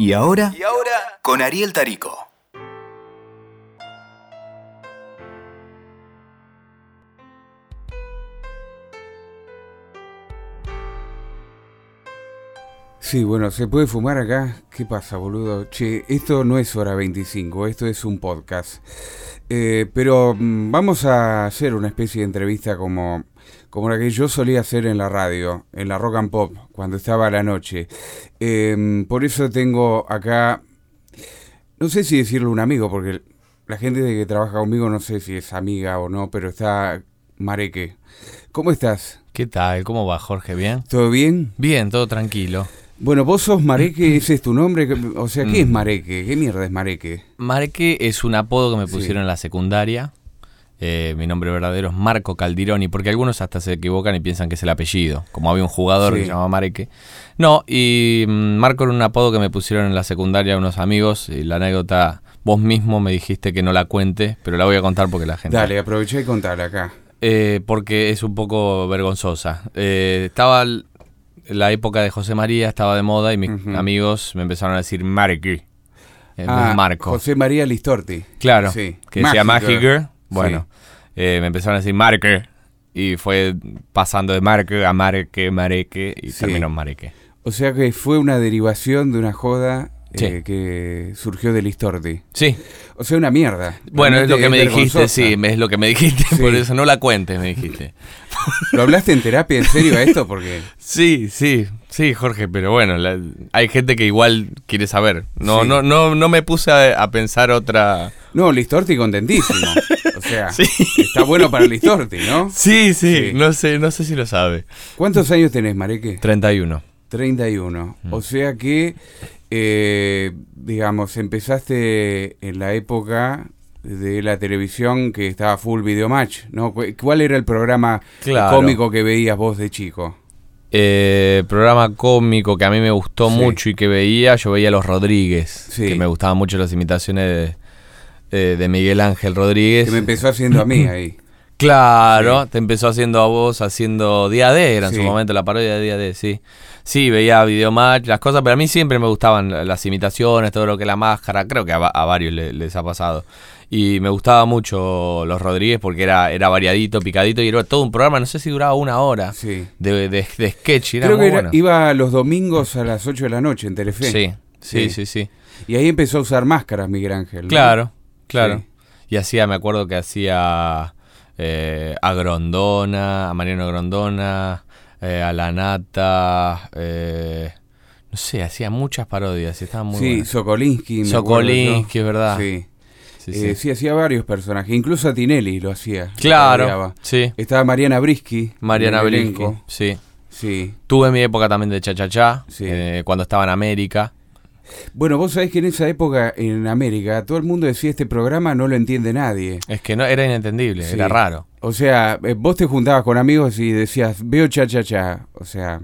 ¿Y ahora? ¿Y ahora? Con Ariel Tarico. Sí, bueno, ¿se puede fumar acá? ¿Qué pasa, boludo? Che, esto no es hora 25, esto es un podcast. Eh, pero mm, vamos a hacer una especie de entrevista como, como la que yo solía hacer en la radio, en la rock and pop, cuando estaba a la noche. Em, por eso tengo acá, no sé si decirle un amigo, porque la gente que trabaja conmigo no sé si es amiga o no, pero está Mareque. ¿Cómo estás? ¿Qué tal? ¿Cómo va, Jorge? ¿Bien? ¿Todo bien? Bien, todo tranquilo. Bueno, vos sos Mareque, ese es tu nombre. O sea, ¿qué es mm. Mareque? ¿Qué mierda es Mareque? Mareque es un apodo que me pusieron en la secundaria. Eh, mi nombre verdadero es Marco Caldironi, porque algunos hasta se equivocan y piensan que es el apellido. Como había un jugador que se llamaba Mareque. No, y mm, Marco era un apodo que me pusieron en la secundaria unos amigos. Y la anécdota, vos mismo me dijiste que no la cuente, pero la voy a contar porque la gente. Dale, aproveché y contar acá. Eh, porque es un poco vergonzosa. Eh, estaba la época de José María estaba de moda y mis amigos me empezaron a decir Marky. Ah, Marco. José María Listorti. Claro. Sí. Que decía Magic Bueno, eh, me empezaron a decir Marque. Y fue pasando de Marque a Marque, Mareque y terminó en Mareque. O sea que fue una derivación de una joda eh, que surgió del Listorti. Sí. O sea, una mierda. Bueno, es lo que me dijiste, sí, es lo que me dijiste, por eso no la cuentes, me dijiste. ¿Lo hablaste en terapia en serio a esto? Porque... Sí, sí, sí, Jorge, pero bueno, hay gente que igual quiere saber. No, no, no, no me puse a, pensar otra. No, Listorti contentísimo. O sea, está bueno para Listorti, ¿no? Sí, sí, no sé, no sé si lo sabe. ¿Cuántos años tenés, Mareque? 31. 31. O sea que eh, digamos, empezaste en la época de la televisión que estaba full video match, ¿no? ¿Cuál era el programa cómico que veías vos de chico? Eh, programa cómico que a mí me gustó mucho y que veía, yo veía Los Rodríguez, que me gustaban mucho las imitaciones de, de, Miguel Ángel Rodríguez. Que me empezó haciendo a mí ahí. Claro, te empezó haciendo a vos haciendo Día D, era en su momento la parodia de Día D, sí. Sí, veía Videomatch, las cosas, pero a mí siempre me gustaban las imitaciones, todo lo que la máscara, creo que a, varios les, ha pasado. Y me gustaba mucho Los Rodríguez porque era, era variadito, picadito y era todo un programa, no sé si duraba una hora sí. de, de, sketch. creo que iba los domingos a las 8 de la noche en Telefe. Sí, sí, sí, sí. Y ahí empezó a usar máscaras Miguel Ángel. Claro, claro. Y hacía, me acuerdo que hacía eh, a Grondona, a Mariano Grondona, eh, a La Nata, eh, no sé, hacía muchas parodias. Estaba muy sí, Sokolinsky. Sokolinsky, es verdad. Sí. Sí, sí. hacía varios personajes. Incluso a Tinelli lo hacía. Claro. Sí. Estaba Mariana Brisky. Mariana Brisky. Sí. Sí. Tuve mi época también de cha-cha-cha, cuando estaba en América. Bueno, vos sabés que en esa época en América todo el mundo decía este programa no lo entiende nadie. Es que no era inentendible, era raro. O sea, eh, vos te juntabas con amigos y decías, veo cha cha cha, o sea,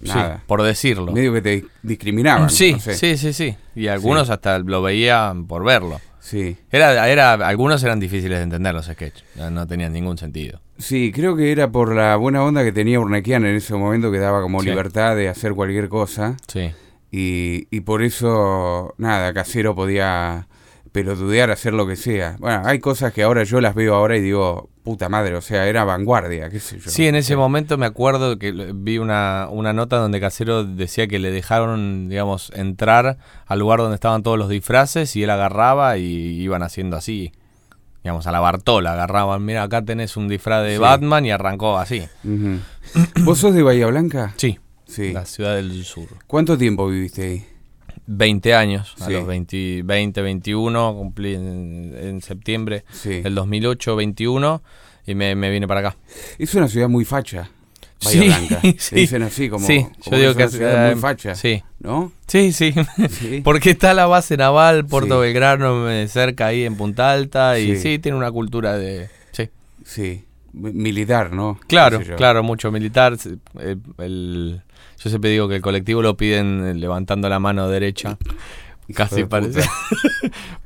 nada. por decirlo. Medio que te discriminaban. Sí, sí, sí, sí. Y algunos hasta lo veían por verlo. Sí. Era, era, algunos eran difíciles de entender los sketches, no, tenían ningún sentido. Sí, creo que era por la buena onda que tenía Urnequian en ese momento que daba como libertad de hacer cualquier cosa. Sí. Y, y por eso, nada, Casero podía pelotudear, hacer lo que sea. Bueno, hay cosas que ahora yo las veo ahora y digo, puta madre, o sea, era vanguardia, qué sé yo. Sí, en ese momento me acuerdo que vi una, una nota donde Casero decía que le dejaron, digamos, entrar al lugar donde estaban todos los disfraces y él agarraba y iban haciendo así. Digamos, a la Bartola, agarraban, mira, acá tenés un disfraz de Batman y arrancó así. ¿Vos sos de Bahía Blanca? Sí. La ciudad del sur. ¿Cuánto tiempo viviste ahí? 20 años, a los 20, 21, cumplí en, septiembre del 2008, 21, y me, vine para acá. Es una ciudad muy facha, Bahía Blanca. Se dicen así, como, sí, yo digo es una ciudad muy facha, sí. ¿no? Sí, sí, porque está la base naval, Puerto Belgrano, eh, cerca ahí en Punta Alta, y sí, tiene una cultura de... Sí. Sí, militar, ¿no? Claro, claro, mucho militar. Eh, el, yo siempre digo que el colectivo lo piden eh, levantando la mano derecha. Casi parece.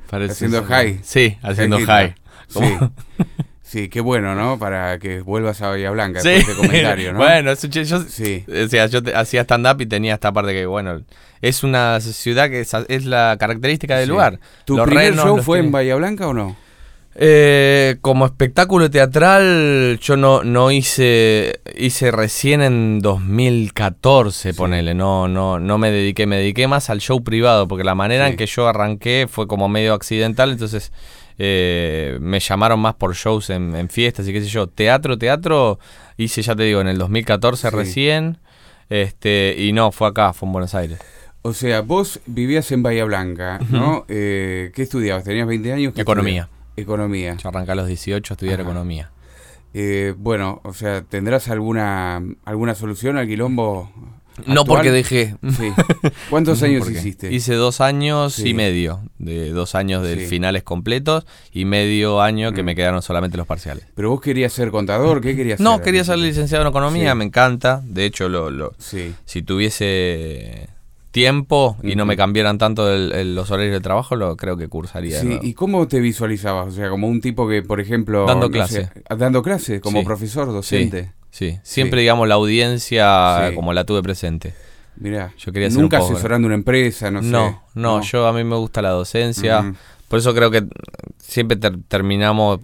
Haciendo high. Sí, haciendo high. Sí. Sí, qué bueno, ¿no? Para que vuelvas a Bahía Blanca sí. este comentario, ¿no? bueno, yo, sí. o sea, yo hacía stand-up y tenía esta parte que, bueno, es una ciudad que es, la característica del lugar. ¿Tu primer show fue en Bahía Blanca o no? Eh, como espectáculo teatral, yo no, no hice, hice recién en 2014, ponele, no, no, no me dediqué, me dediqué más al show privado, porque la manera en que yo arranqué fue como medio accidental, entonces eh, me llamaron más por shows en, fiestas y qué sé yo. Teatro, teatro, hice ya te digo, en el 2014 recién. Este, y no, fue acá, fue en Buenos Aires. O sea, vos vivías en Bahía Blanca, ¿no? Eh, ¿Qué estudiabas? ¿Tenías 20 años? Economía. Economía. Yo arranqué a los 18 a estudiar economía. Eh, bueno, o sea, ¿tendrás alguna alguna solución al quilombo no porque dejé. ¿Cuántos años hiciste? Hice dos años y medio. De dos años de finales completos y medio año que me mm. quedaron solamente los parciales. ¿Pero vos querías ser contador? ¿Qué querías no, quería ser licenciado en economía, me encanta. De hecho, lo, lo si tuviese tiempo y no me cambiaran tanto los horarios de trabajo, lo creo que cursaría. Sí, ¿y cómo te visualizabas? O sea, como un tipo que, por ejemplo... Dando clase. dando clase, como profesor, docente. Sí, siempre digamos la audiencia como la tuve presente. Mira, yo quería nunca asesorando una empresa, no sé. No, no, yo a mí me gusta la docencia. Por eso creo que siempre terminamos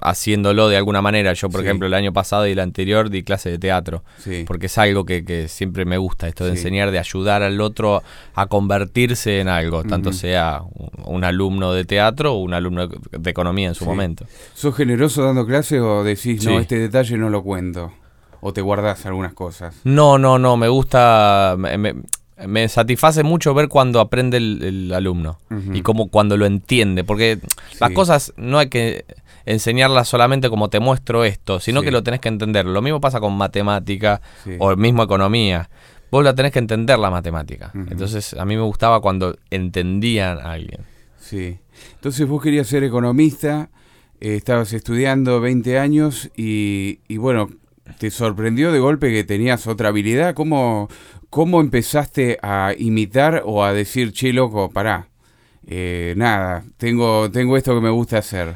haciéndolo de alguna manera. Yo, por ejemplo, el año pasado y el anterior di clase de teatro, porque es algo que, siempre me gusta, esto de enseñar, de ayudar al otro a convertirse en algo, tanto sea un, alumno de teatro o un alumno de economía en su momento. ¿Sos generoso dando clase o decís, no, este detalle no lo cuento? ¿O te guardas algunas cosas? No, no, no, me gusta... Me, satisface mucho ver cuando aprende el, alumno y como cuando lo entiende, porque las cosas no hay que enseñarla solamente como te muestro esto, sino que lo tenés que entender. Lo mismo pasa con matemática o mismo economía. Vos la tenés que entender la matemática. Entonces a mí me gustaba cuando entendían a alguien. Sí. Entonces vos querías ser economista, eh, estabas estudiando 20 años y, bueno, ¿te sorprendió de golpe que tenías otra habilidad? ¿Cómo, cómo empezaste a imitar o a decir, che, loco, pará? Eh, nada, tengo, tengo esto que me gusta hacer.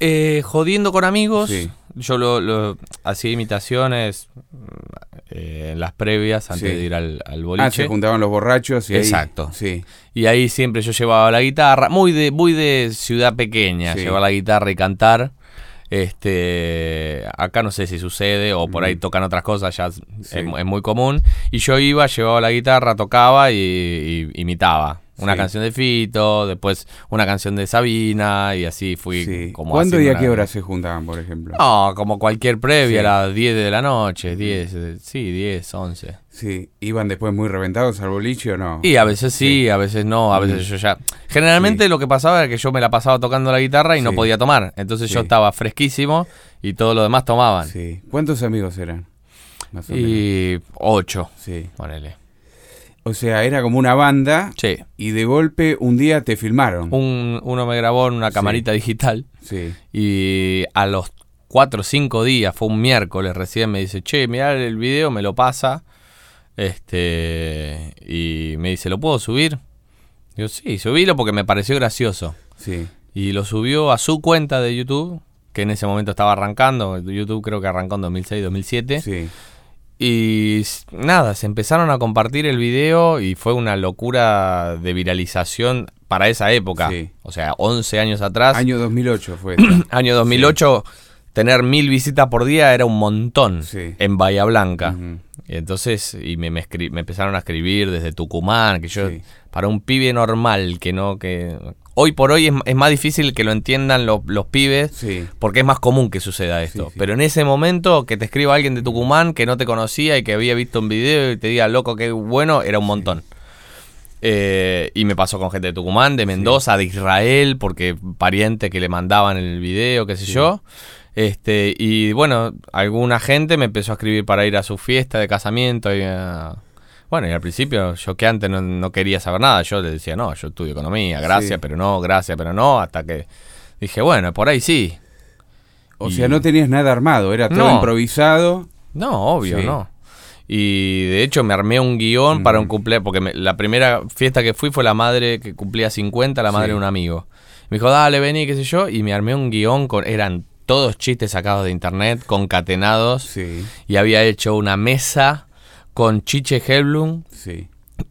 Eh, jodiendo con amigos. Yo lo, hacía imitaciones eh, en las previas antes de ir al, al, boliche. Ah, se juntaban los borrachos y Exacto. sí. Y ahí siempre yo llevaba la guitarra, muy de, muy de ciudad pequeña, llevar la guitarra y cantar. Este, acá no sé si sucede o por ahí tocan otras cosas, ya es, muy común. Y yo iba, llevaba la guitarra, tocaba y imitaba. Una canción de Fito, después una canción de Sabina y así fui como ¿Cuándo y a qué hora se juntaban, por ejemplo? No, como cualquier previa, a las 10 de la noche, 10, eh, sí, 10, 11. Sí, ¿iban después muy reventados al boliche o no? Y a veces sí, a veces no, a veces yo ya... Generalmente lo que pasaba era que yo me la pasaba tocando la guitarra y no podía tomar, entonces yo estaba fresquísimo y todo lo demás tomaban. Sí. ¿Cuántos amigos eran? y ocho, sí. ponele. O sea, era como una banda. Sí. Y de golpe un día te filmaron. Un, uno me grabó en una camarita digital. Sí. Y a los cuatro o cinco días, fue un miércoles recién, me dice, che, mirá el video, me lo pasa. Este. Y me dice, ¿lo puedo subir? Digo, sí, subílo porque me pareció gracioso. Sí. Y lo subió a su cuenta de YouTube, que en ese momento estaba arrancando. YouTube creo que arrancó en 2006, 2007. Sí. Y nada, se empezaron a compartir el video y fue una locura de viralización para esa época. O sea, 11 años atrás. Año 2008 fue. año 2008, tener mil visitas por día era un montón en Bahía Blanca. Y entonces, y me, me, empezaron a escribir desde Tucumán, que yo, para un pibe normal, que no, que hoy por hoy es, más difícil que lo entiendan los, pibes, porque es más común que suceda esto. Pero en ese momento que te escriba alguien de Tucumán que no te conocía y que había visto un video y te diga, loco, qué bueno, era un montón. Eh, y me pasó con gente de Tucumán, de Mendoza, de Israel, porque parientes que le mandaban el video, qué sé yo. Este, y bueno, alguna gente me empezó a escribir para ir a su fiesta de casamiento. Y, bueno, y al principio yo que antes no, quería saber nada, yo le decía, no, yo estudio economía, gracias, pero no, gracias, pero no, hasta que dije, bueno, por ahí sí. O sea, no tenías nada armado, era todo improvisado. No, obvio, no. Y de hecho me armé un guion para un cumpleaños, porque la primera fiesta que fui fue la madre que cumplía 50, la madre de un amigo. Me dijo, dale, vení, qué sé yo, y me armé un guion con, eran todos chistes sacados de internet, concatenados. Sí, Y había hecho una mesa con Chiche Helblum, sí.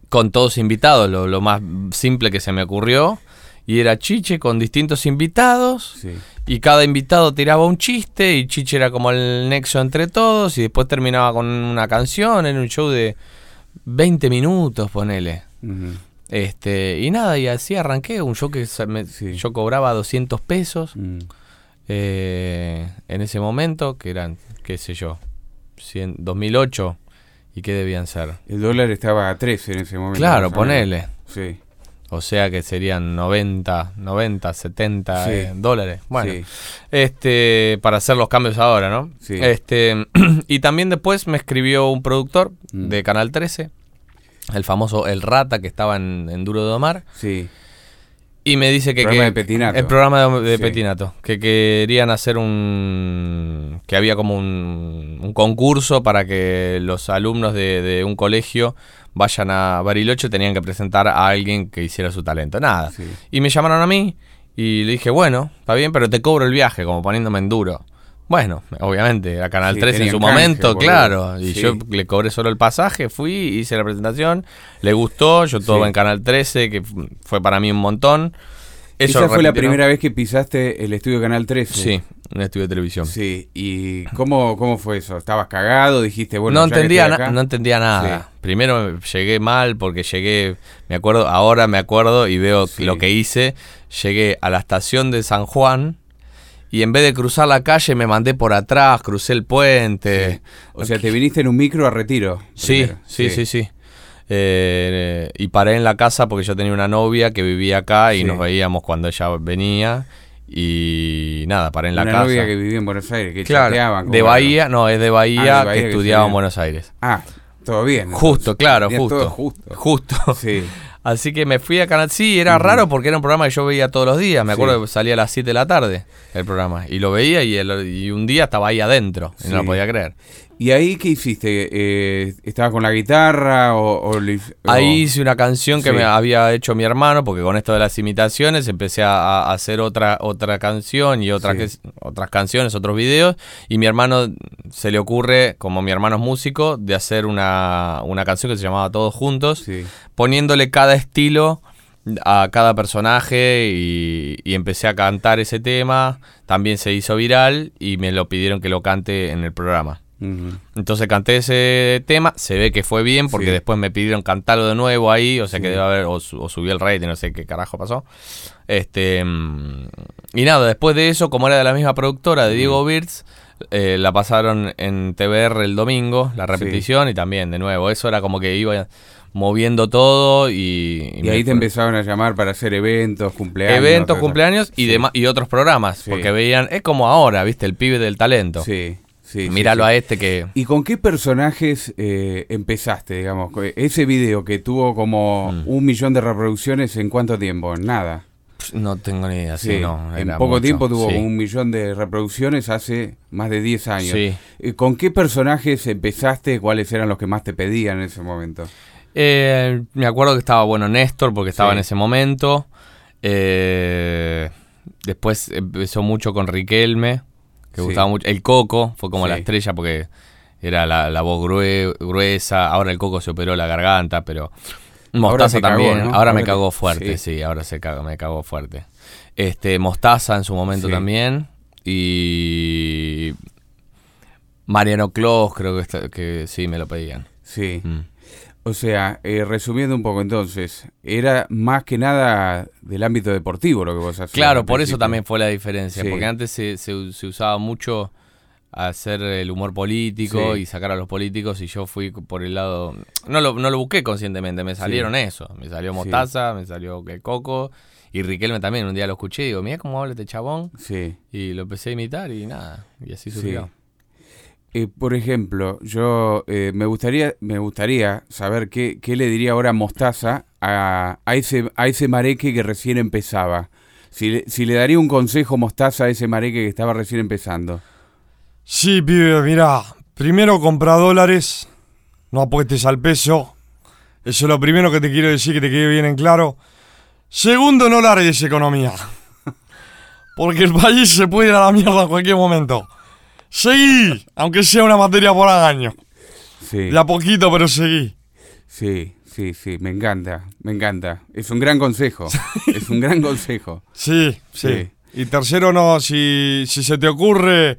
con todos invitados, lo, lo más simple que se me ocurrió. Y era Chiche con distintos invitados. Sí. Y cada invitado tiraba un chiste y Chiche era como el nexo entre todos. Y después terminaba con una canción en un show de 20 minutos, ponele. Este, y nada, y así arranqué. Un show que me- Sí. yo cobraba 200 pesos Mm. eh, en ese momento, que eran, qué sé yo, 100 2008. ¿Y qué debían ser? El dólar estaba a 13 en ese momento. Claro, ponele. Sí. O sea que serían 90, 90, 70 Sí. eh, dólares. Bueno, Sí. este para hacer los cambios ahora, ¿no? Sí. Este y también después me escribió un productor Mm. de Canal 13, el famoso El Rata que estaba en, en Duro de Domar Sí. Y me dice que, Programa que- de Petinato. el programa de, de Sí. Petinato, que querían hacer un que había como un, un concurso para que los alumnos de, de un colegio vayan a Bariloche tenían que presentar a alguien que hiciera su talento. Nada. Sí. Y me llamaron a mí y le dije, bueno, está bien, pero te cobro el viaje, como poniéndome en duro. Bueno, obviamente, era Canal Sí, 13 en su canje, momento, boludo. claro. Y Sí. yo le cobré solo el pasaje, fui, hice la presentación, le gustó, yo todo Sí. en Canal 13, que fu- fue para mí un montón. Eso Esa fue la primera vez que pisaste el estudio Canal 13. Sí, un estudio de televisión. Sí, ¿y cómo, cómo fue eso? ¿Estabas cagado? Dijiste, bueno, no, ya que entendía estoy acá- no entendía nada. Primero llegué mal porque llegué, me acuerdo, ahora me acuerdo y veo lo que hice. Llegué a la estación de San Juan y en vez de cruzar la calle me mandé por atrás, crucé el puente. O sea, te viniste en un micro a retiro. Sí, sí, sí, sí. Eh, y paré en la casa porque yo tenía una novia que vivía acá y Sí. nos veíamos cuando ella venía. Y nada, paré en la Una casa. novia que vivía en Buenos Aires, que Claro, de Bahía, no, es de Bahía, Ah, de Bahía que que estudiaba en. Buenos Aires. Ah, todo bien. Justo, claro, justo. todo justo. Justo. Sí. Así que me fui a Canal. Sí, era raro porque era un programa que yo veía todos los días. Me Sí. acuerdo que salía a las 7 de la tarde el programa. Y lo veía y, el- y un día estaba ahí adentro. Y no lo podía creer. ¿Y ahí qué hiciste? Eh, ¿Estabas con la guitarra o...? o Ahí hice una canción que Sí. me había hecho mi hermano, porque con esto de las imitaciones empecé a, a hacer otra, otra canción y otra Sí. que- otras canciones, otros videos. Y mi hermano se le ocurre, como mi hermano es músico, de hacer una, una canción que se llamaba Todos Juntos. Sí. poniéndole cada estilo a cada personaje y, y empecé a cantar ese tema. También se hizo viral y me lo pidieron que lo cante en el programa. Entonces canté ese tema, se ve que fue bien porque Sí. después me pidieron cantarlo de nuevo ahí, o sea que debe haber, o, su- o subió el rating, no sé qué carajo pasó. Este mm, Y nada, después de eso, como era de la misma productora de Diego Birds, eh, la pasaron en TBR el domingo, la repetición, y también de nuevo, eso era como que iba moviendo todo y... Ahí te empezaron a llamar para hacer eventos, cumpleaños. Eventos, cumpleaños y, Sí. dema- y otros programas, Sí. porque veían, es como ahora, viste, el pibe del talento. Sí, sí. Míralo sí. a este que... ¿Y con qué personajes eh, empezaste, digamos? Ese video que tuvo como Mm. un millón de reproducciones, ¿en cuánto tiempo? Nada. No tengo ni idea, sí, no. en poco mucho, tiempo tuvo un millón de reproducciones hace más de 10 años. Eh, ¿Con qué personajes empezaste? ¿Cuáles eran los que más te pedían en ese momento? Eh, me acuerdo que estaba, bueno, Néstor, porque estaba en ese momento. Eh, después empezó mucho con Riquelme, que Sí. gustaba mucho. El Coco fue como la estrella porque era la, la voz grue- gruesa. Ahora el Coco se operó la garganta, pero Mostaza cagó, también. ¿no? Ahora, Ahora me cagó fuerte, sí. sí, ahora se cagó, me cagó fuerte. Este, Mostaza en su momento también. Y Mariano Clos, creo que, está- que sí, me lo pedían. Sí. Mm. O sea, eh, resumiendo un poco entonces, era más que nada del ámbito deportivo lo que vos hacías. Claro, por eso también fue la diferencia, Sí. porque antes se, se- se usaba mucho hacer el humor político Sí. y sacar a los políticos y yo fui por el lado... No lo, no lo busqué conscientemente, me salieron eso. Me salió. Mostaza, me salió el Coco y Riquelme también. Un día lo escuché y digo, mira cómo habla este chabón. Sí. Y lo empecé a imitar y nada, y así Sí. surgió. Eh, por ejemplo, yo eh, me gustaría me gustaría saber qué, qué le diría ahora Mostaza a, a ese a ese mareque que recién empezaba. Si le, si le daría un consejo Mostaza a ese mareque que estaba recién empezando. Sí, pibe, mirá. Primero compra dólares. No apuestes al peso. Eso es lo primero que te quiero decir, que te quede bien en claro. Segundo, no largues economía. Porque el país se puede ir a la mierda en cualquier momento. Seguí, aunque sea una materia por año. Sí. De a poquito, pero seguí. Sí, sí, sí, me encanta, me encanta. Es un gran consejo, es un gran consejo. Sí, sí. Sí. Y tercero, no, si, si se te ocurre,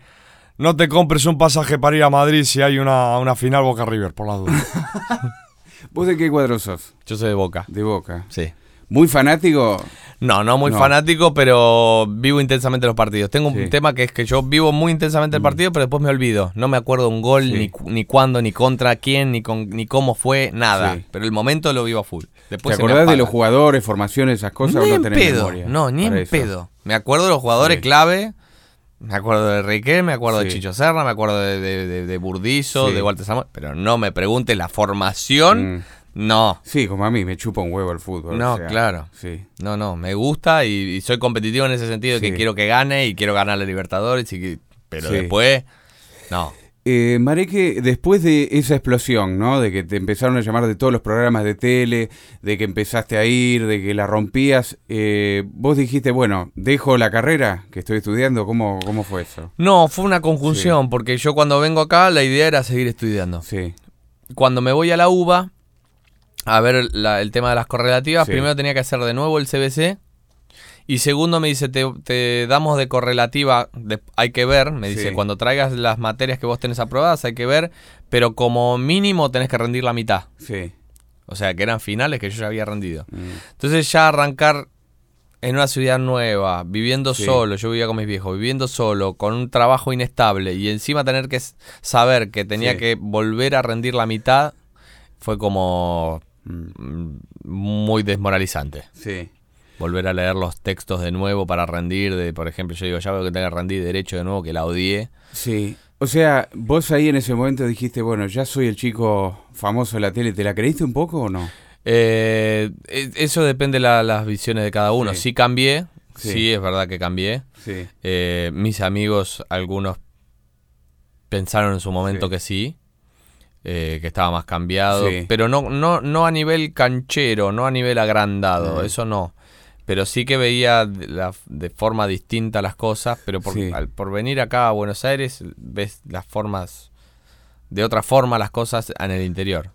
no te compres un pasaje para ir a Madrid si hay una, una final Boca River, por la duda. ¿Vos de qué cuadro sos? Yo soy de Boca. De Boca. Sí. ¿Muy fanático? No, no muy No. fanático, pero vivo intensamente los partidos. Tengo Sí. un tema que es que yo vivo muy intensamente el partido, pero después me olvido. No me acuerdo un gol, Sí. ni, ni cuándo, ni contra quién, ni, con, ni cómo fue, nada. Sí. Pero el momento lo vivo a full. Después ¿Te acordás de los jugadores, formaciones, esas cosas Ni no en tenés pedo. memoria? No, ni en eso? pedo. Me acuerdo de los jugadores clave. Me acuerdo de Riquel, me acuerdo de. Chicho Serra, me acuerdo de, de, de- de Burdizo, de Walter Samuel. Pero no me preguntes la formación. Mm. No. Sí, como a mí, me chupa un huevo el fútbol. No, o sea, claro. Sí. No, no, me gusta y, y soy competitivo en ese sentido de Sí. que quiero que gane y quiero ganar la Libertadores, y que- pero Sí. después, no. Eh, Mareque, después de esa explosión, ¿no? De que te empezaron a llamar de todos los programas de tele, de que empezaste a ir, de que la rompías, eh, vos dijiste, bueno, dejo la carrera que estoy estudiando, ¿cómo, cómo fue eso? No, fue una conjunción, porque yo cuando vengo acá la idea era seguir estudiando. Sí, Cuando me voy a la UBA a ver la- el tema de las correlativas, Sí. primero tenía que hacer de nuevo el CBC. Y segundo me dice, te, te damos de correlativa, de- hay que ver, me dice, Sí. cuando traigas las materias que vos tenés aprobadas, hay que ver, pero como mínimo tenés que rendir la mitad. sí. O sea, que eran finales que yo ya había rendido. Mm, Entonces ya arrancar en una ciudad nueva, viviendo Sí. solo, yo vivía con mis viejos, viviendo solo, con un trabajo inestable y encima tener que saber que tenía Sí. que volver a rendir la mitad, fue como muy desmoralizante. Sí, Volver a leer los textos de nuevo para rendir, de por ejemplo, yo digo, ya veo que tengo que rendir derecho de nuevo, que la odié. sí. O sea, vos ahí en ese momento dijiste, bueno, ya soy el chico famoso de la tele, ¿te la creíste un poco o no? Eh, e- eso depende de la- las visiones de cada uno. Sí. Sí, cambié, Sí. sí. es verdad que cambié. Sí, Eh, mis amigos, algunos pensaron en su momento que sí, eh, que estaba más cambiado, Sí. pero no, no, no a nivel canchero, no a nivel agrandado, Mm. eso no. Pero sí que veía de, la- de forma distinta las cosas, pero por, Sí. al- por venir acá a Buenos Aires ves las formas, de otra forma las cosas en el interior.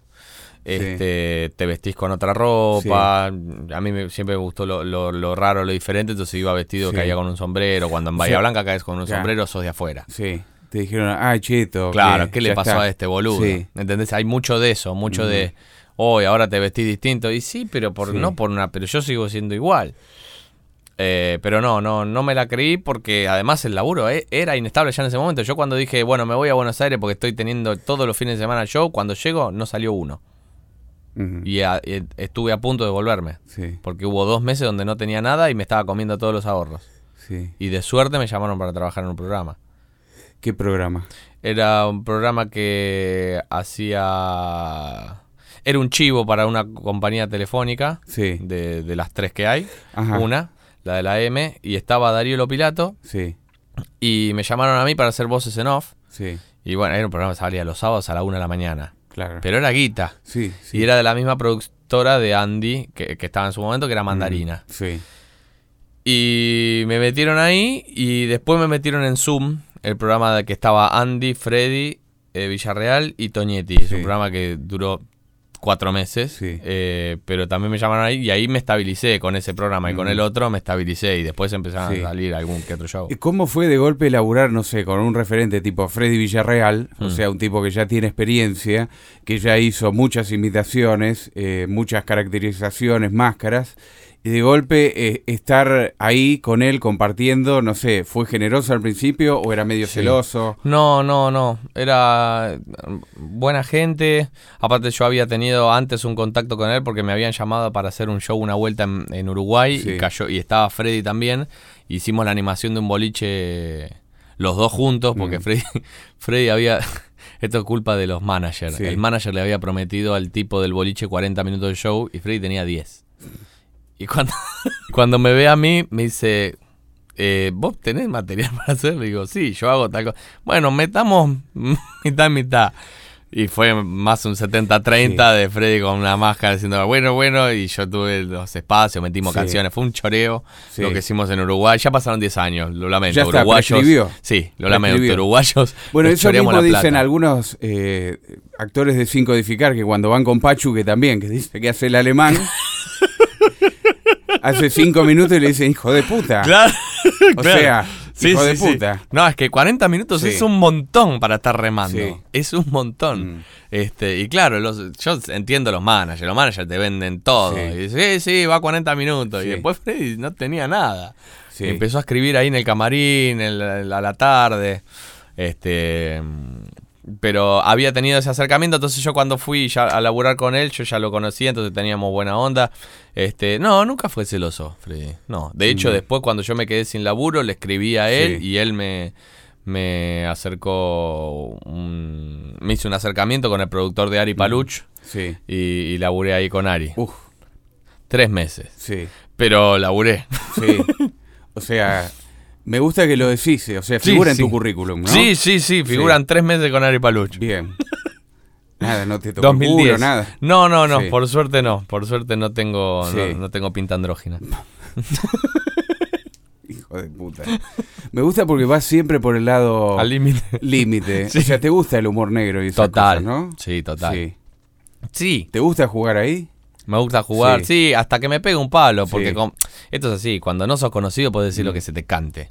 Este, te vestís con otra ropa. A mí me- siempre me gustó lo, lo- lo raro, lo diferente. Entonces iba vestido, Sí. caía con un sombrero. Cuando en Bahía Blanca caes con un ya. sombrero, sos de afuera. sí. Te dijeron, ay, cheto. Claro, que ¿qué le pasó está". a este boludo? Sí. ¿Entendés? Hay mucho de eso, mucho de. Hoy, ahora te vestís distinto. Y sí, pero por Sí. no por una. Pero yo sigo siendo igual. Eh, pero no, no, no me la creí porque además el laburo eh, era inestable ya en ese momento. Yo cuando dije, bueno, me voy a Buenos Aires porque estoy teniendo todos los fines de semana show, cuando llego no salió uno. Y a- y estuve a punto de volverme. Sí, Porque hubo dos meses donde no tenía nada y me estaba comiendo todos los ahorros. sí. Y de suerte me llamaron para trabajar en un programa. ¿Qué programa? Era un programa que hacía... Era un chivo para una compañía telefónica Sí, de, de las tres que hay. Ajá. Una, la de la M, y estaba Darío Lopilato. sí, Y me llamaron a mí para hacer voces en off. sí, Y bueno, era un programa que salía los sábados a la una de la mañana. claro. Pero era guita. sí, sí. Y era de la misma productora de Andy, que, que estaba en su momento, que era Mandarina. Sí, Y me metieron ahí y después me metieron en Zoom, el programa de que estaba Andy, Freddy, eh, Villarreal y Toñetti. Es un programa que duró cuatro meses, Sí. eh, pero también me llamaron ahí y ahí me estabilicé con ese programa y con el otro me estabilicé y después empezaron Sí. a salir algún que otro show. ¿Y ¿Cómo fue de golpe laburar, no sé, con un referente tipo Freddy Villarreal? O Mm. sea, un tipo que ya tiene experiencia, que ya hizo muchas imitaciones, eh, muchas caracterizaciones, máscaras. Y de golpe eh, estar ahí con él compartiendo, no sé, ¿fue generoso al principio o era medio Sí. celoso? No, no, no. Era mm, buena gente. Aparte yo había tenido antes un contacto con él porque me habían llamado para hacer un show una vuelta en, en Uruguay Sí. y cayó y estaba Freddy también. Hicimos la animación de un boliche los dos juntos porque Mm. Freddy, Freddy había esto es culpa de los managers. Sí. El manager le había prometido al tipo del boliche 40 minutos de show y Freddy tenía 10. Y cuando, cuando me ve a mí, me dice, eh, ¿vos tenés material para hacer? Le digo, sí, yo hago tal cosa. Bueno, metamos mitad y mitad. Y fue más un 70-30 de Freddy con una máscara diciendo, bueno, bueno, y yo tuve los espacios, metimos canciones. Fue un choreo lo que hicimos en Uruguay. Ya pasaron 10 años, lo lamento. ¿Ya está, uruguayos. Sí, lo lamento. Uruguayos. Bueno, eso mismo dicen algunos eh, actores de Sin Codificar que cuando van con Pachu, que también, que dice que hace el alemán. Hace cinco minutos y le dicen hijo de puta. Claro. O sea, hijo de puta. No, es que 40 minutos es un montón para estar remando. Es un montón. Mm. Este, y claro, los, yo entiendo los managers. Los managers te venden todo. Y sí, sí, va 40 minutos. Y después Freddy no tenía nada. Empezó a escribir ahí en el camarín, a la tarde. Este pero había tenido ese acercamiento, entonces yo cuando fui ya a laburar con él, yo ya lo conocía, entonces teníamos buena onda. Este, no, nunca fue celoso, Freddy. No, de hecho mm. después cuando yo me quedé sin laburo, le escribí a él y él me, me acercó, me hizo un acercamiento con el productor de Ari mm. Paluch sí. y, laburé ahí con Ari. Uf. Tres meses. Sí. Pero laburé. Sí. O sea, me gusta que lo decís, o sea, figura en tu currículum, ¿no? Sí, sí, sí, figuran tres meses con Ari Paluch. Bien. Nada, no te tocó 2010. nada. No, no, no, por suerte no. Por suerte no tengo, no, tengo pinta andrógina. Hijo de puta. Me gusta porque vas siempre por el lado... Al límite. Límite. O sea, te gusta el humor negro y esas Total. ¿no? Sí, total. Sí. sí. ¿Te gusta jugar ahí? Me gusta jugar, sí, hasta que me pegue un palo, porque esto es así, cuando no sos conocido puedes decir lo que se te cante.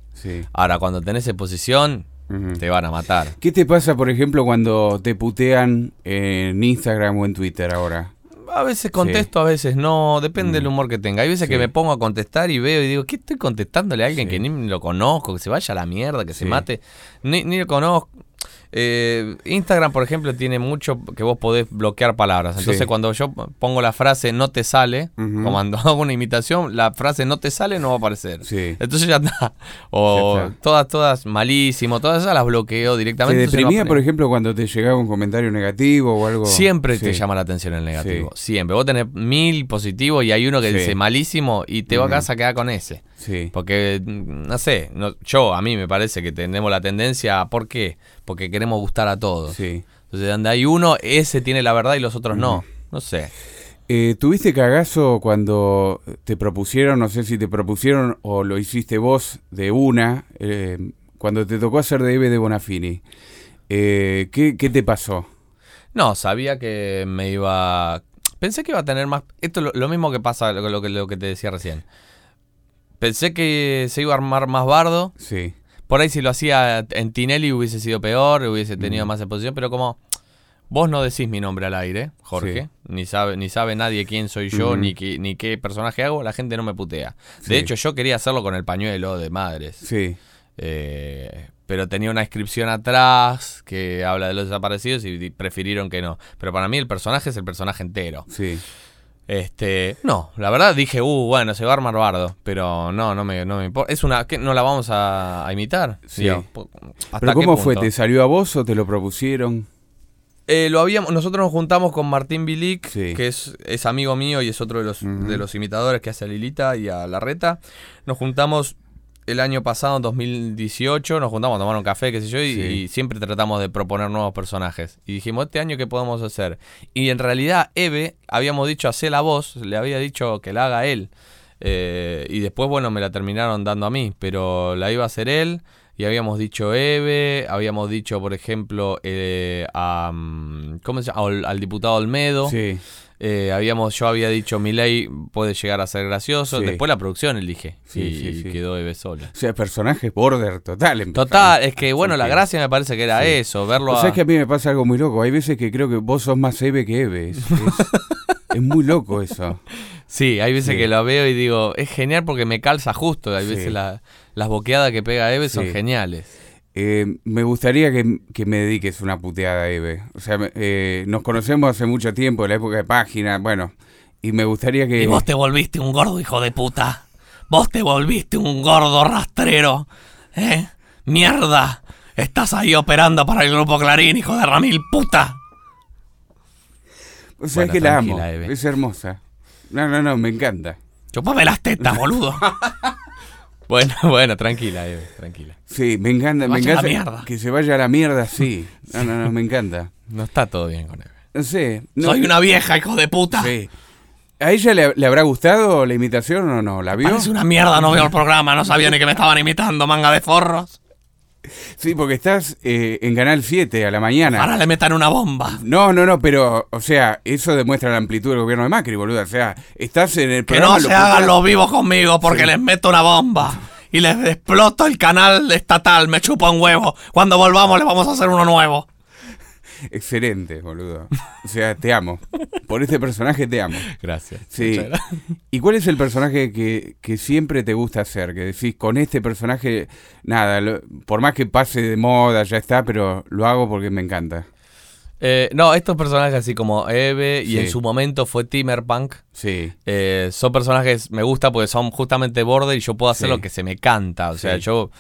Ahora, cuando tenés exposición, te van a matar. ¿Qué te pasa, por ejemplo, cuando te putean en Instagram o en Twitter ahora? A veces contesto, a veces no, depende del humor que tenga. Hay veces que me pongo a contestar y veo y digo, ¿qué estoy contestándole a alguien que ni lo conozco, que se vaya a la mierda, que se mate? Ni, ni lo conozco. Eh, Instagram, por ejemplo, tiene mucho que vos podés bloquear palabras. Entonces, cuando yo pongo la frase no te sale, como cuando hago una imitación, la frase no te sale no va a aparecer. Entonces ya está. O todas, todas malísimo, todas esas las bloqueo directamente. ¿Te deprimía, por ejemplo, cuando te llegaba un comentario negativo o algo? Siempre te llama la atención el negativo. Siempre. Vos tenés mil positivos y hay uno que dice malísimo y te vas a quedar con ese. Sí. Porque, no sé, yo, a mí me parece que tenemos la tendencia, ¿por qué? Porque queremos gustar a todos. Sí. Entonces, donde hay uno, ese tiene la verdad y los otros no. No sé. Eh, ¿Tuviste cagazo cuando te propusieron, no sé si te propusieron o lo hiciste vos de una, eh, cuando te tocó hacer de Eve de Bonafini? Eh, ¿qué, te pasó? No, sabía que me iba... Pensé que iba a tener más... Esto es lo, mismo que pasa, lo, que, lo que te decía recién. Pensé que se iba a armar más bardo. Sí. Por ahí si lo hacía en Tinelli hubiese sido peor, hubiese tenido más exposición, pero como vos no decís mi nombre al aire, Jorge, ni sabe ni sabe nadie quién soy yo, ni, qué, ni qué personaje hago, la gente no me putea. De hecho, yo quería hacerlo con el pañuelo de madres. Sí. Eh, pero tenía una inscripción atrás que habla de los desaparecidos y prefirieron que no. Pero para mí el personaje es el personaje entero. Sí. Este, no, la verdad dije, uh, bueno, se va a armar bardo, pero no, no me, no me importa. Es una, que ¿no la vamos a, imitar? Sí. ¿Pero cómo fue? ¿Te salió a vos o te lo propusieron? Eh, lo habíamos, nosotros nos juntamos con Martín Bilic, que es, es, amigo mío y es otro de los, de los imitadores que hace a Lilita y a Larreta. Nos juntamos el año pasado, en 2018, nos juntamos a tomar un café, qué sé yo, y, siempre tratamos de proponer nuevos personajes. Y dijimos, ¿este año qué podemos hacer? Y en realidad, Eve, habíamos dicho, hacer la voz, le había dicho que la haga él. Eh, y después, bueno, me la terminaron dando a mí, pero la iba a hacer él. Y habíamos dicho Eve, habíamos dicho, por ejemplo, eh, a, mm, ¿cómo se llama? Al, al diputado Olmedo. Sí. Eh, habíamos, yo había dicho, mi ley puede llegar a ser gracioso. Después la producción elige. Sí, y quedó Eve sola. O sea, personaje border total. Total, es que bueno, la gracia me parece que era eso, verlo sea, que a mí me pasa algo muy loco. Hay veces que creo que vos sos más Eve que Eve. Es, muy loco eso. Sí, hay veces que lo veo y digo, es genial porque me calza justo. Hay veces las boqueadas que pega Eve son geniales. Eh, me gustaría que, me dediques una puteada, Eve. O sea, eh, nos conocemos hace mucho tiempo, en la época de página, bueno, y me gustaría que... Y vos te volviste un gordo hijo de puta. Vos te volviste un gordo rastrero. ¿Eh? Mierda. Estás ahí operando para el grupo Clarín, hijo de Ramil, puta. O sea, es que la amo. Es hermosa. No, no, no, me encanta. Chupame las tetas, boludo. Bueno, bueno, tranquila, Eve, tranquila. Sí, me encanta, me Vaya a la encanta mierda. que se vaya a la mierda, sí. No, no, no, me encanta. No está todo bien con Eve. No sé. no- Soy una vieja, hijo de puta. Sí. ¿A ella le, le habrá gustado la imitación o no? ¿La vio? Parece una mierda, no veo el programa, no sabía ni que me estaban imitando, manga de forros. Sí, porque estás eh, en Canal 7 a la mañana. Ahora le metan una bomba. No, no, no, pero, o sea, eso demuestra la amplitud del gobierno de Macri, boludo. O sea, estás en el Que programa... no se hagan los vivos conmigo porque Sí. les meto una bomba. Y les exploto el canal estatal, me chupa un huevo. Cuando volvamos le vamos a hacer uno nuevo. Excelente, boludo. O sea, te amo. Por este personaje te amo. Gracias. Sí. ¿Y cuál es el personaje que, que siempre te gusta hacer? Que decís, con este personaje, nada, lo- por más que pase de moda, ya está, pero lo hago porque me encanta. Eh, no, estos personajes así como Eve y en su momento fue Timmerpunk. Sí, eh, son personajes, me gusta porque son justamente border y yo puedo hacer Sí. lo que se me canta. O sea, Sí. yo.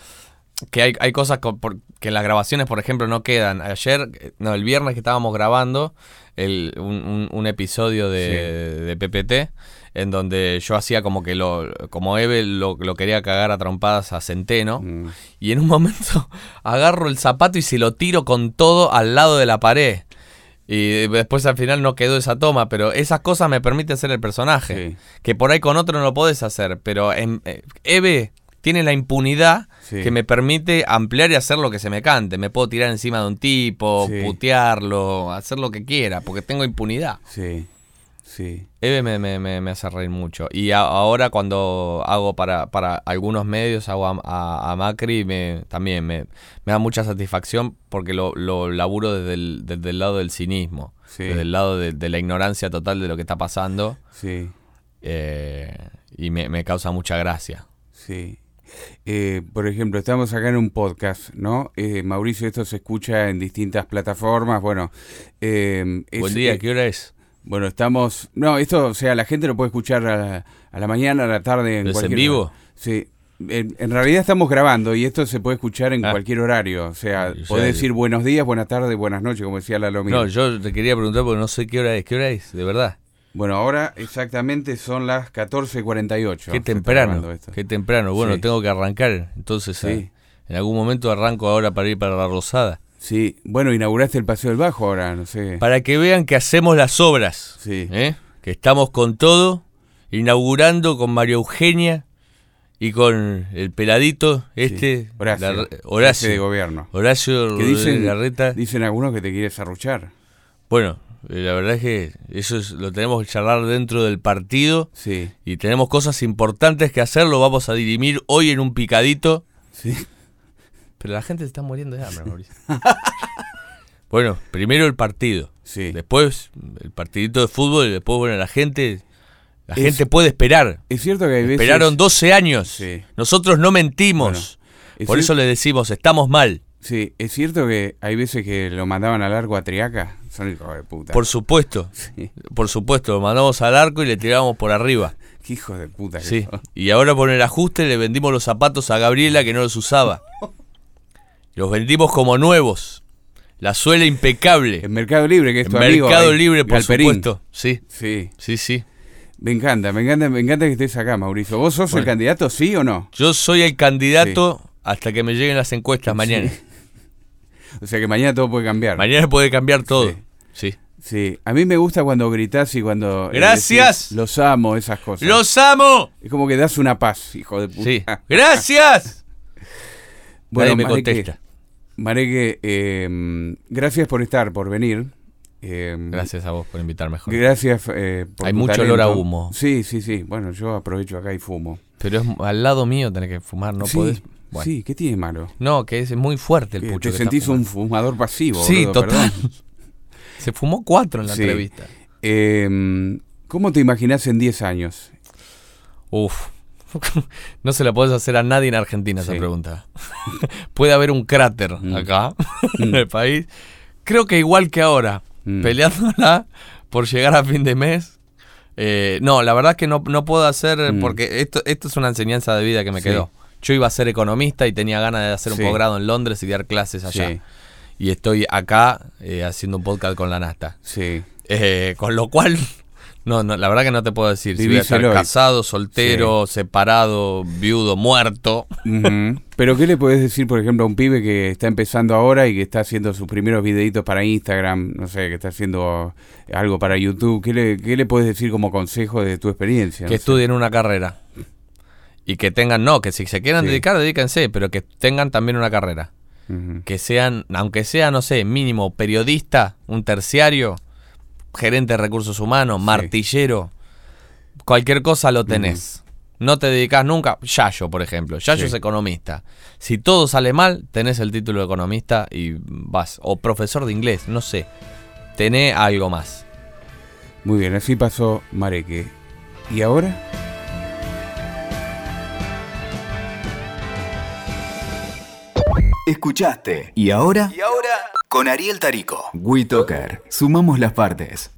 Que hay, hay cosas por- que en las grabaciones, por ejemplo, no quedan. Ayer, no, el viernes que estábamos grabando el, un, un- un episodio de, de PPT en donde yo hacía como que lo, como Eve lo, lo quería cagar a trompadas a Centeno. Mm. Y en un momento agarro el zapato y se lo tiro con todo al lado de la pared. Y después al final no quedó esa toma, pero esas cosas me permiten ser el personaje. Sí. Que por ahí con otro no lo podés hacer, pero en, eh, Eve tiene la impunidad Sí. que me permite ampliar y hacer lo que se me cante. Me puedo tirar encima de un tipo, Sí. putearlo, hacer lo que quiera, porque tengo impunidad. sí, sí. Eve me, me- me- me hace reír mucho. Y a- ahora cuando hago para, para algunos medios, hago a, a- a Macri, me, también me, me da mucha satisfacción porque lo, lo laburo desde el, desde el lado del cinismo, Sí. desde el lado de, de la ignorancia total de lo que está pasando. Sí, eh, y me, me causa mucha gracia. sí. Eh, por ejemplo, estamos acá en un podcast, ¿no? Eh, Mauricio, esto se escucha en distintas plataformas. Bueno, eh, es- Buen día, eh, ¿qué hora es? Bueno, estamos. No, esto, o sea, la gente lo puede escuchar a la, a la mañana, a la tarde. En ¿Es en vivo? hora. Sí. En, en realidad estamos grabando y esto se puede escuchar en Ah. cualquier horario. O sea, podés el- decir buenos días, buenas tardes, buenas noches, como decía la Lomira. No, yo te quería preguntar porque no sé qué hora es. ¿Qué hora es? De verdad. Bueno, ahora exactamente son las 14.48. Qué temprano. Qué temprano. Bueno, Sí. tengo que arrancar. Entonces, Sí. ah, en algún momento arranco ahora para ir para la Rosada. Sí, bueno, inauguraste el Paseo del Bajo ahora, no sé. Para que vean que hacemos las obras. Sí. ¿eh? Que estamos con todo, inaugurando con María Eugenia y con el peladito, este, Sí. Horacio. la- Horacio, de gobierno. Horacio Que dicen, Larreta. dicen algunos que te quieres arruchar. Bueno, eh, la verdad es que eso es- lo tenemos que charlar dentro del partido Sí, y tenemos cosas importantes que hacer, lo vamos a dirimir hoy en un picadito. sí. Pero la gente se está muriendo de hambre, Mauricio. bueno, primero el partido. Sí. Después el partidito de fútbol y después, bueno, la gente... La Es- gente puede esperar. Es cierto que hay veces... Esperaron 12 años. Sí. Nosotros no mentimos. es Por cier- eso le decimos, estamos mal. Sí, es cierto que hay veces que lo mandaban al largo a Triaca. Son hijos de puta. Por supuesto. Sí. Por supuesto, lo mandamos al arco y le tiramos por arriba. Qué hijos de puta. que Sí. son. Y ahora por el ajuste le vendimos los zapatos a Gabriela que no los usaba. Los vendimos como nuevos. La suela impecable. En Mercado Libre, que es tu En amigo. Mercado Libre, por Galperín. supuesto. Sí, Sí, sí, sí. me encanta, me encanta, me encanta que estés acá, Mauricio. ¿Vos sos el candidato, sí o no? Yo soy el candidato hasta que me lleguen las encuestas mañana. Sí. O sea que mañana todo puede cambiar. Mañana puede cambiar todo. Sí. Sí. Sí, a mí me gusta cuando gritás y cuando... eh, Gracias. decís, los amo, esas cosas. ¡Los amo! Es como que das una paz, hijo de puta. Sí. ¡Gracias! Bueno, Nadie me contesta. Mareque, eh, gracias por estar, por venir. Eh, Gracias a vos por invitarme, Jorge. Gracias eh, por Hay mucho talento. olor a humo. Sí, sí, sí. Bueno, yo aprovecho acá y fumo. Pero es al lado mío tener que fumar, no sí, podés. Bueno. sí, ¿qué tiene malo? No, que es muy fuerte el pucho. te que sentís un fumador pasivo. Sí, boludo, total. perdón. Se fumó cuatro en la Sí. entrevista. Eh, ¿Cómo te imaginás en 10 años? Uf. No se la podés hacer a nadie en Argentina esa pregunta. Puede haber un cráter Mm. acá, en el país. Creo que igual que ahora, Mm. peleándola por llegar a fin de mes. Eh, no, la verdad es que no, no puedo hacer, Mm. porque esto, esto es una enseñanza de vida que me Sí. quedó. Yo iba a ser economista y tenía ganas de hacer Sí. un posgrado en Londres y dar clases allá. Sí, Y estoy acá eh, haciendo un podcast con la Nasta. sí. Eh, con lo cual No, no, la verdad que no te puedo decir si voy a estar casado, soltero, separado, viudo, muerto. Pero ¿qué le puedes decir, por ejemplo, a un pibe que está empezando ahora y que está haciendo sus primeros videitos para Instagram, no sé, que está haciendo algo para YouTube? ¿Qué le, qué le puedes decir como consejo de tu experiencia? Que estudien una carrera. Y que tengan, no, que si se quieran dedicar, dedíquense, pero que tengan también una carrera. Que sean, aunque sea, no sé, mínimo periodista, un terciario, gerente de recursos humanos, martillero, cualquier cosa lo tenés. No te dedicas nunca. Yayo, por ejemplo. Yayo es economista. Si todo sale mal, tenés el título de economista y vas. O profesor de inglés, no sé. Tené algo más. Muy bien, así pasó Mareque. ¿Y ahora? Escuchaste. ¿Y ahora? ¿Y ahora? Con Ariel Tarico. WeToker. Sumamos las partes.